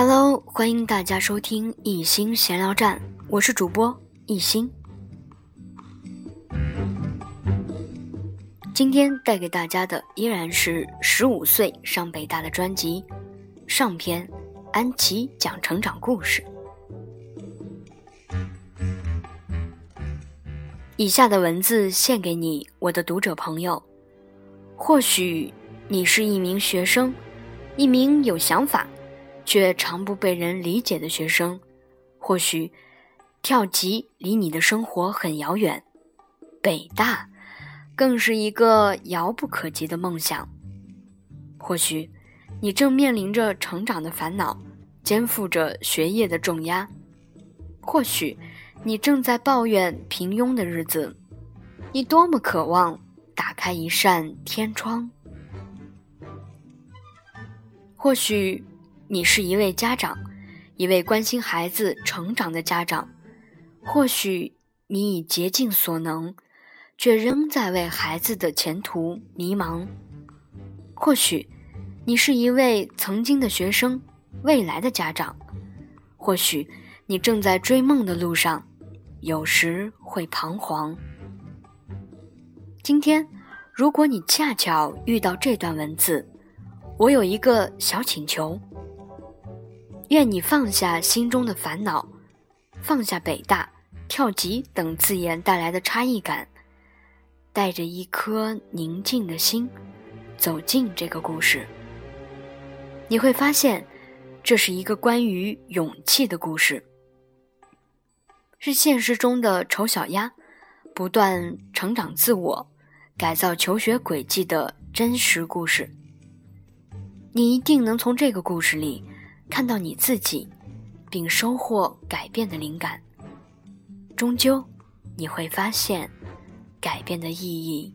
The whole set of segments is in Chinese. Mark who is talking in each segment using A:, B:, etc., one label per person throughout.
A: Hello，欢迎大家收听一心闲聊站，我是主播一心。今天带给大家的依然是十五岁上北大的专辑上篇，安琪讲成长故事。以下的文字献给你，我的读者朋友。或许你是一名学生，一名有想法。却常不被人理解的学生，或许跳级离你的生活很遥远，北大更是一个遥不可及的梦想。或许你正面临着成长的烦恼，肩负着学业的重压；或许你正在抱怨平庸的日子，你多么渴望打开一扇天窗。或许。你是一位家长，一位关心孩子成长的家长。或许你已竭尽所能，却仍在为孩子的前途迷茫。或许你是一位曾经的学生，未来的家长。或许你正在追梦的路上，有时会彷徨。今天，如果你恰巧遇到这段文字，我有一个小请求。愿你放下心中的烦恼，放下北大、跳级等字眼带来的差异感，带着一颗宁静的心，走进这个故事。你会发现，这是一个关于勇气的故事，是现实中的丑小鸭不断成长自我、改造求学轨迹的真实故事。你一定能从这个故事里。看到你自己，并收获改变的灵感，终究你会发现，改变的意义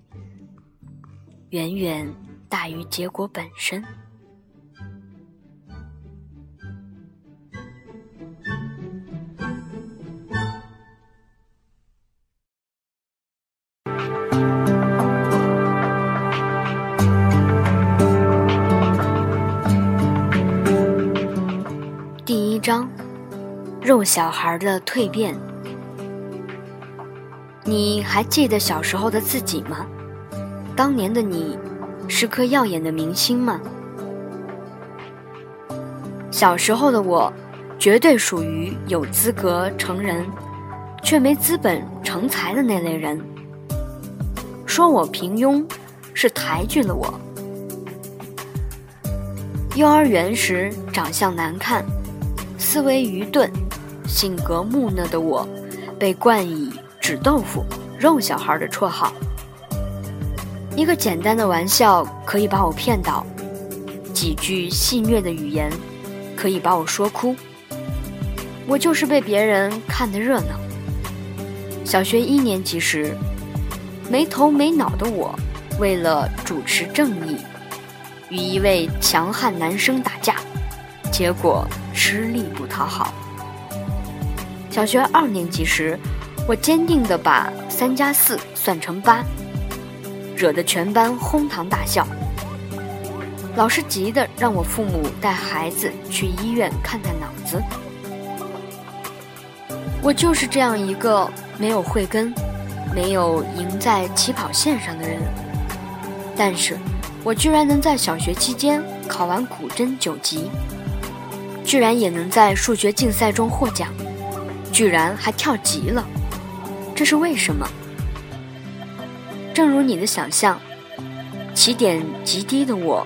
A: 远远大于结果本身。章，肉小孩的蜕变。你还记得小时候的自己吗？当年的你，是颗耀眼的明星吗？小时候的我，绝对属于有资格成人，却没资本成才的那类人。说我平庸，是抬举了我。幼儿园时，长相难看。思维愚钝、性格木讷的我，被冠以“纸豆腐”“肉小孩”的绰号。一个简单的玩笑可以把我骗倒，几句戏谑的语言可以把我说哭。我就是被别人看得热闹。小学一年级时，没头没脑的我，为了主持正义，与一位强悍男生打架。结果吃力不讨好。小学二年级时，我坚定地把三加四算成八，惹得全班哄堂大笑。老师急得让我父母带孩子去医院看看脑子。我就是这样一个没有慧根、没有赢在起跑线上的人，但是我居然能在小学期间考完古筝九级。居然也能在数学竞赛中获奖，居然还跳级了，这是为什么？正如你的想象，起点极低的我，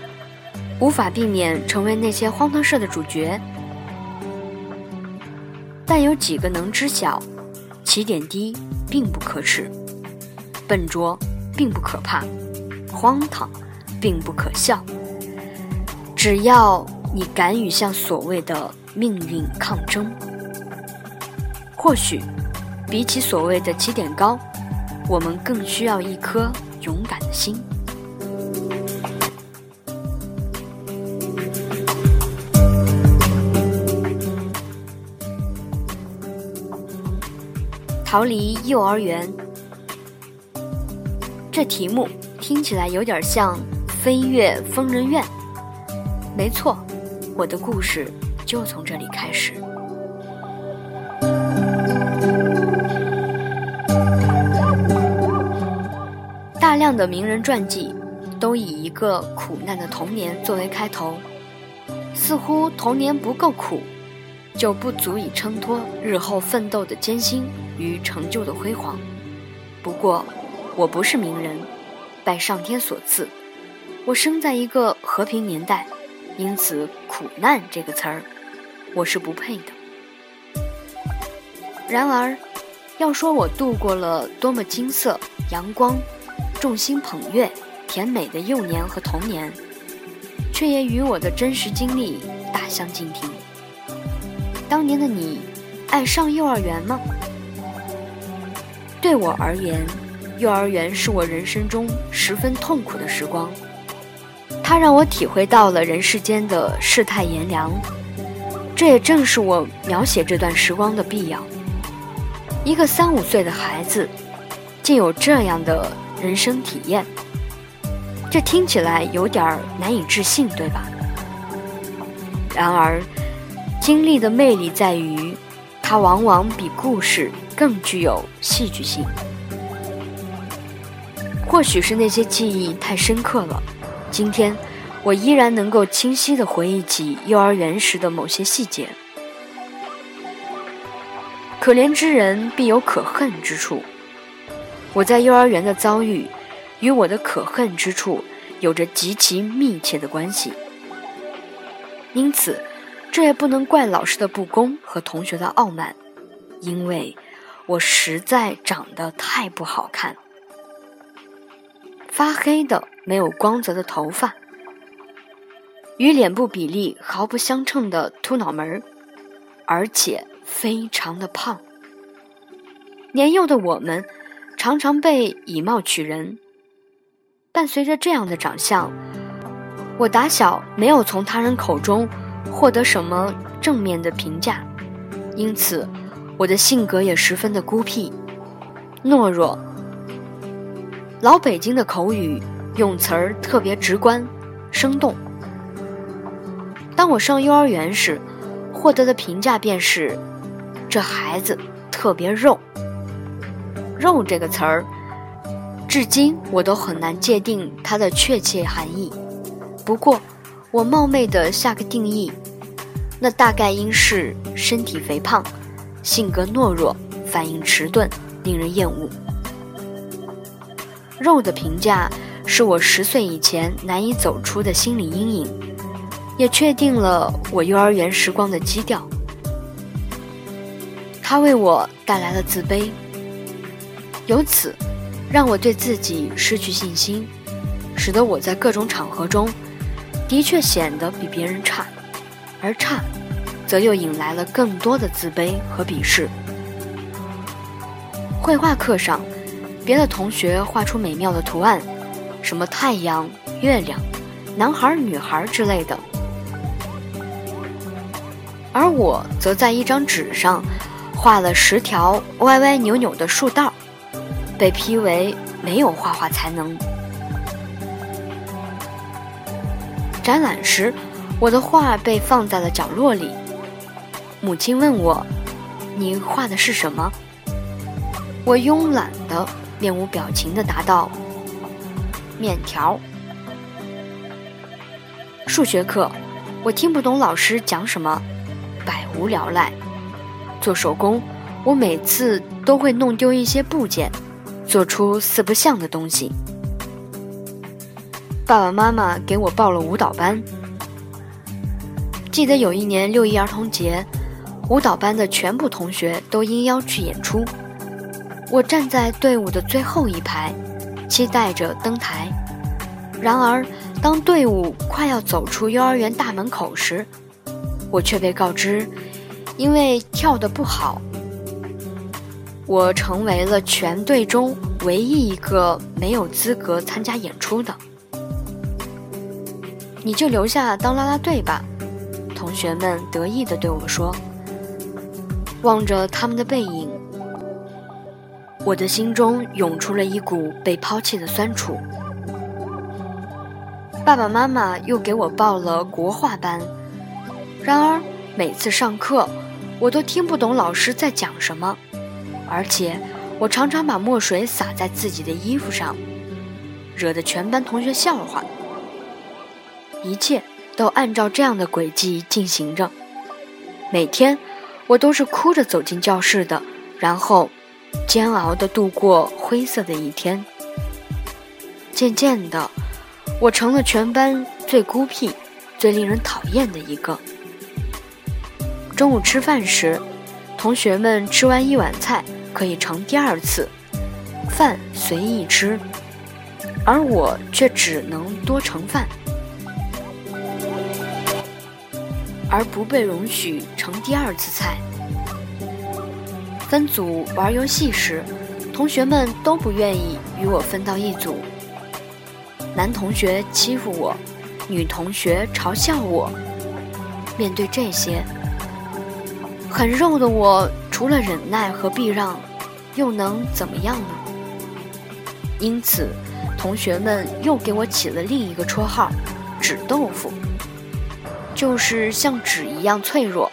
A: 无法避免成为那些荒唐事的主角。但有几个能知晓，起点低并不可耻，笨拙并不可怕，荒唐并不可笑。只要。你敢于向所谓的命运抗争？或许，比起所谓的起点高，我们更需要一颗勇敢的心。逃离幼儿园，这题目听起来有点像飞越疯人院。没错。我的故事就从这里开始。大量的名人传记都以一个苦难的童年作为开头，似乎童年不够苦，就不足以衬托日后奋斗的艰辛与成就的辉煌。不过，我不是名人，拜上天所赐，我生在一个和平年代，因此“苦难”这个词儿，我是不配的。然而，要说我度过了多么金色、阳光、众星捧月、甜美的幼年和童年，却也与我的真实经历大相径庭。当年的你，爱上幼儿园吗？对我而言，幼儿园是我人生中十分痛苦的时光，它让我体会到了人世间的世态炎凉，这也正是我描写这段时光的必要。一个三五岁的孩子，竟有这样的人生体验，这听起来有点难以置信，对吧？然而，经历的魅力在于，它往往比故事更具有戏剧性。或许是那些记忆太深刻了，今天我依然能够清晰地回忆起幼儿园时的某些细节。可怜之人必有可恨之处。我在幼儿园的遭遇，与我的可恨之处有着极其密切的关系。因此，这也不能怪老师的不公和同学的傲慢，因为我实在长得太不好看。发黑的、没有光泽的头发，与脸部比例毫不相称的秃脑门儿，而且。非常的胖。年幼的我们常常被以貌取人。伴随着这样的长相，我打小没有从他人口中获得什么正面的评价，因此我的性格也十分的孤僻、懦弱。老北京的口语用词儿特别直观、生动。当我上幼儿园时，获得的评价便是。这孩子特别肉，肉这个词儿，至今我都很难界定它的确切含义。不过，我冒昧的下个定义，那大概应是身体肥胖，性格懦弱，反应迟钝，令人厌恶。肉的评价是我十岁以前难以走出的心理阴影，也确定了我幼儿园时光的基调。他为我带来了自卑，由此让我对自己失去信心，使得我在各种场合中的确显得比别人差，而差，则又引来了更多的自卑和鄙视。绘画课上，别的同学画出美妙的图案，什么太阳、月亮、男孩、女孩之类的，而我则在一张纸上。画了十条歪歪扭扭的树道，被批为没有画画才能。展览时，我的画被放在了角落里。母亲问我：“你画的是什么？”我慵懒的、面无表情的答道：“面条。”数学课，我听不懂老师讲什么，百无聊赖。做手工，我每次都会弄丢一些部件，做出四不像的东西。爸爸妈妈给我报了舞蹈班。记得有一年六一儿童节，舞蹈班的全部同学都应邀去演出。我站在队伍的最后一排，期待着登台。然而，当队伍快要走出幼儿园大门口时，我却被告知。因为跳得不好，我成为了全队中唯一一个没有资格参加演出的。你就留下当啦啦队吧，同学们得意地对我说。望着他们的背影，我的心中涌出了一股被抛弃的酸楚。爸爸妈妈又给我报了国画班，然而。每次上课，我都听不懂老师在讲什么，而且我常常把墨水洒在自己的衣服上，惹得全班同学笑话。一切都按照这样的轨迹进行着。每天，我都是哭着走进教室的，然后煎熬地度过灰色的一天。渐渐的，我成了全班最孤僻、最令人讨厌的一个。中午吃饭时，同学们吃完一碗菜可以盛第二次，饭随意吃，而我却只能多盛饭。而不被容许盛第二次菜。分组玩游戏时，同学们都不愿意与我分到一组。男同学欺负我，女同学嘲笑我。面对这些，很肉的我，除了忍耐和避让，又能怎么样呢？因此，同学们又给我起了另一个绰号——纸豆腐。就是像纸一样脆弱，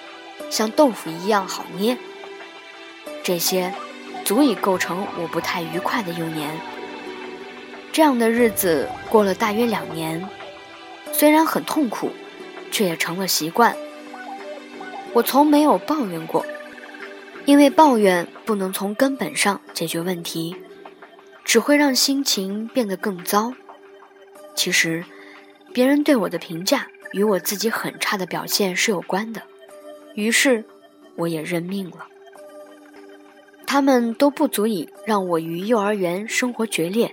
A: 像豆腐一样好捏。这些足以构成我不太愉快的幼年。这样的日子过了大约两年，虽然很痛苦，却也成了习惯。我从没有抱怨过，因为抱怨不能从根本上解决问题，只会让心情变得更糟。其实，别人对我的评价。与我自己很差的表现是有关的，于是我也认命了。他们都不足以让我与幼儿园生活决裂。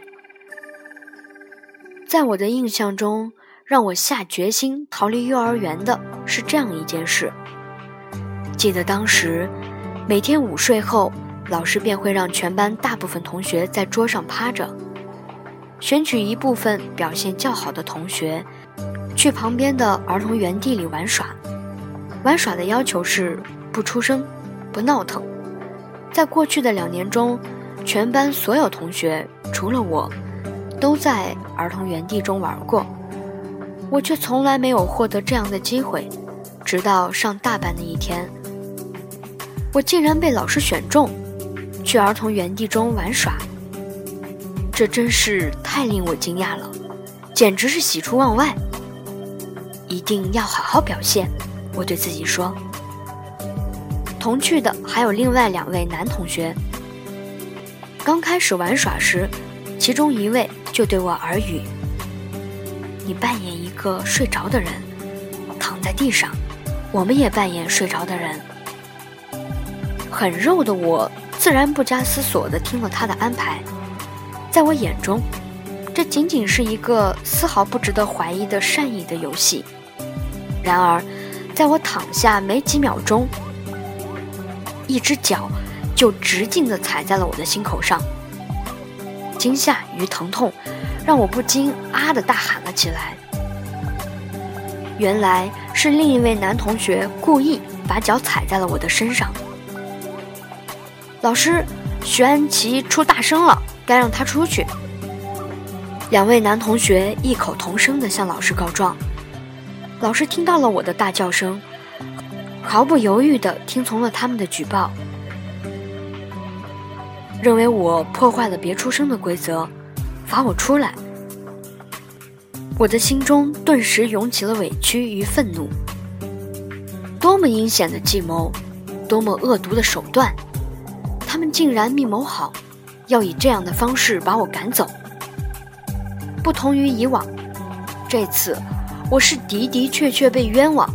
A: 在我的印象中，让我下决心逃离幼儿园的是这样一件事：记得当时，每天午睡后，老师便会让全班大部分同学在桌上趴着，选取一部分表现较好的同学。去旁边的儿童园地里玩耍，玩耍的要求是不出声，不闹腾。在过去的两年中，全班所有同学除了我，都在儿童园地中玩过，我却从来没有获得这样的机会。直到上大班的一天，我竟然被老师选中，去儿童园地中玩耍。这真是太令我惊讶了，简直是喜出望外。一定要好好表现，我对自己说。同去的还有另外两位男同学。刚开始玩耍时，其中一位就对我耳语：“你扮演一个睡着的人，躺在地上，我们也扮演睡着的人。”很肉的我自然不加思索地听了他的安排。在我眼中，这仅仅是一个丝毫不值得怀疑的善意的游戏。然而，在我躺下没几秒钟，一只脚就直径的踩在了我的心口上。惊吓与疼痛让我不禁啊的大喊了起来。原来是另一位男同学故意把脚踩在了我的身上。老师，徐安琪出大声了，该让他出去。两位男同学异口同声地向老师告状。老师听到了我的大叫声，毫不犹豫地听从了他们的举报，认为我破坏了别出声的规则，罚我出来。我的心中顿时涌起了委屈与愤怒。多么阴险的计谋，多么恶毒的手段！他们竟然密谋好，要以这样的方式把我赶走。不同于以往，这次。我是的的确确被冤枉、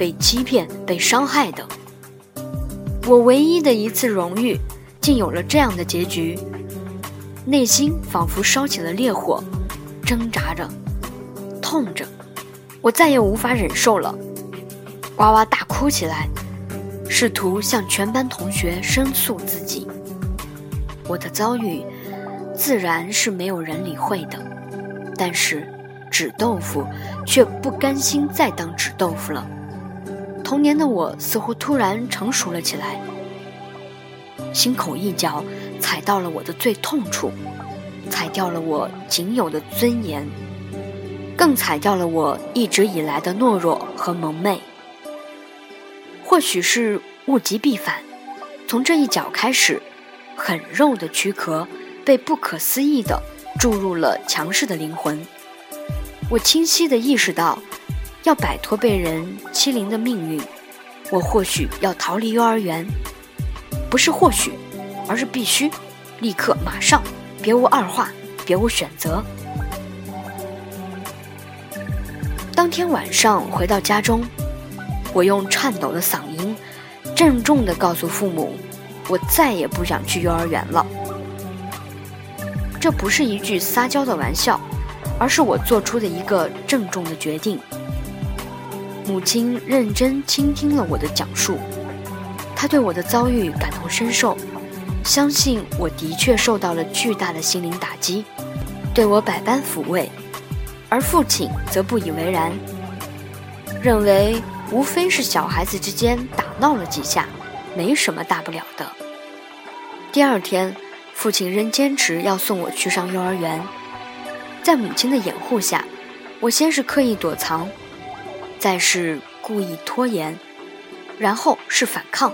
A: 被欺骗、被伤害的。我唯一的一次荣誉，竟有了这样的结局，内心仿佛烧起了烈火，挣扎着，痛着，我再也无法忍受了，哇哇大哭起来，试图向全班同学申诉自己。我的遭遇，自然是没有人理会的，但是。纸豆腐却不甘心再当纸豆腐了。童年的我似乎突然成熟了起来，心口一脚踩到了我的最痛处，踩掉了我仅有的尊严，更踩掉了我一直以来的懦弱和蒙昧。或许是物极必反，从这一脚开始，很肉的躯壳被不可思议的注入了强势的灵魂。我清晰地意识到，要摆脱被人欺凌的命运，我或许要逃离幼儿园。不是或许，而是必须，立刻马上，别无二话，别无选择。当天晚上回到家中，我用颤抖的嗓音，郑重地告诉父母，我再也不想去幼儿园了。这不是一句撒娇的玩笑。而是我做出的一个郑重的决定。母亲认真倾听了我的讲述，她对我的遭遇感同身受，相信我的确受到了巨大的心灵打击，对我百般抚慰。而父亲则不以为然，认为无非是小孩子之间打闹了几下，没什么大不了的。第二天，父亲仍坚持要送我去上幼儿园。在母亲的掩护下，我先是刻意躲藏，再是故意拖延，然后是反抗，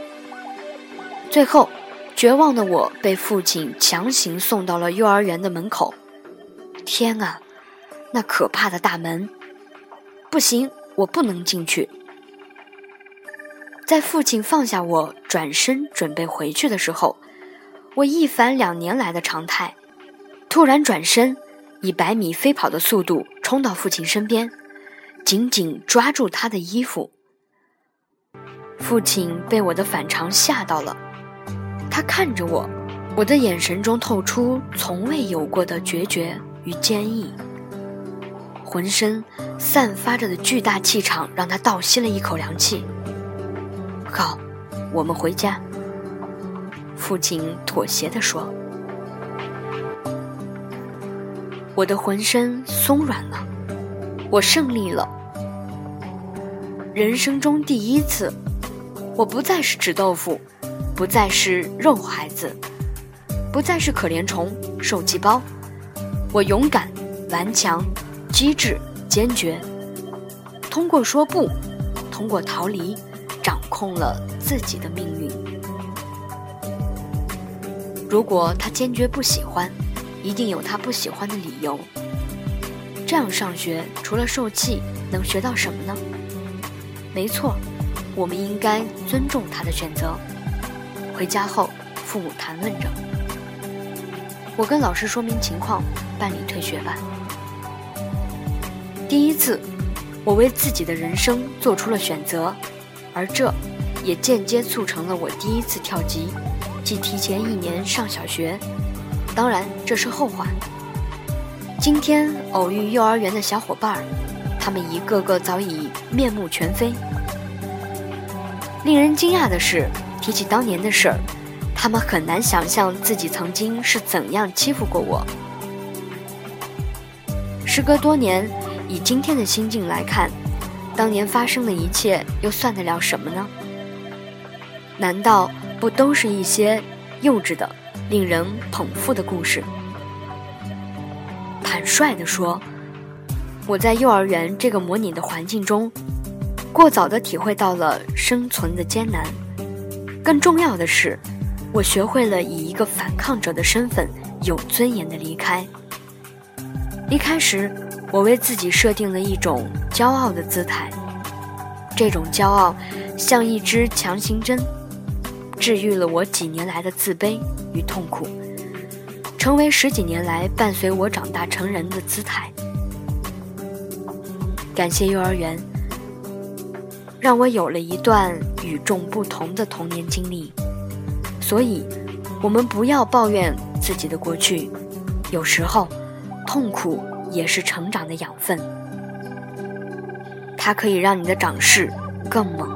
A: 最后，绝望的我被父亲强行送到了幼儿园的门口。天啊，那可怕的大门！不行，我不能进去。在父亲放下我，转身准备回去的时候，我一反两年来的常态，突然转身。以百米飞跑的速度冲到父亲身边，紧紧抓住他的衣服。父亲被我的反常吓到了，他看着我，我的眼神中透出从未有过的决绝与坚毅，浑身散发着的巨大气场让他倒吸了一口凉气。好，我们回家。父亲妥协地说。我的浑身松软了，我胜利了。人生中第一次，我不再是纸豆腐，不再是肉孩子，不再是可怜虫、受气包。我勇敢、顽强、机智、坚决，通过说不，通过逃离，掌控了自己的命运。如果他坚决不喜欢。一定有他不喜欢的理由。这样上学，除了受气，能学到什么呢？没错，我们应该尊重他的选择。回家后，父母谈论着，我跟老师说明情况，办理退学吧。第一次，我为自己的人生做出了选择，而这，也间接促成了我第一次跳级，即提前一年上小学。当然，这是后话。今天偶遇幼儿园的小伙伴儿，他们一个个早已面目全非。令人惊讶的是，提起当年的事儿，他们很难想象自己曾经是怎样欺负过我。时隔多年，以今天的心境来看，当年发生的一切又算得了什么呢？难道不都是一些幼稚的？令人捧腹的故事。坦率地说，我在幼儿园这个模拟的环境中，过早地体会到了生存的艰难。更重要的是，我学会了以一个反抗者的身份，有尊严地离开。离开时，我为自己设定了一种骄傲的姿态，这种骄傲像一支强心针。治愈了我几年来的自卑与痛苦，成为十几年来伴随我长大成人的姿态。感谢幼儿园，让我有了一段与众不同的童年经历。所以，我们不要抱怨自己的过去，有时候，痛苦也是成长的养分，它可以让你的长势更猛。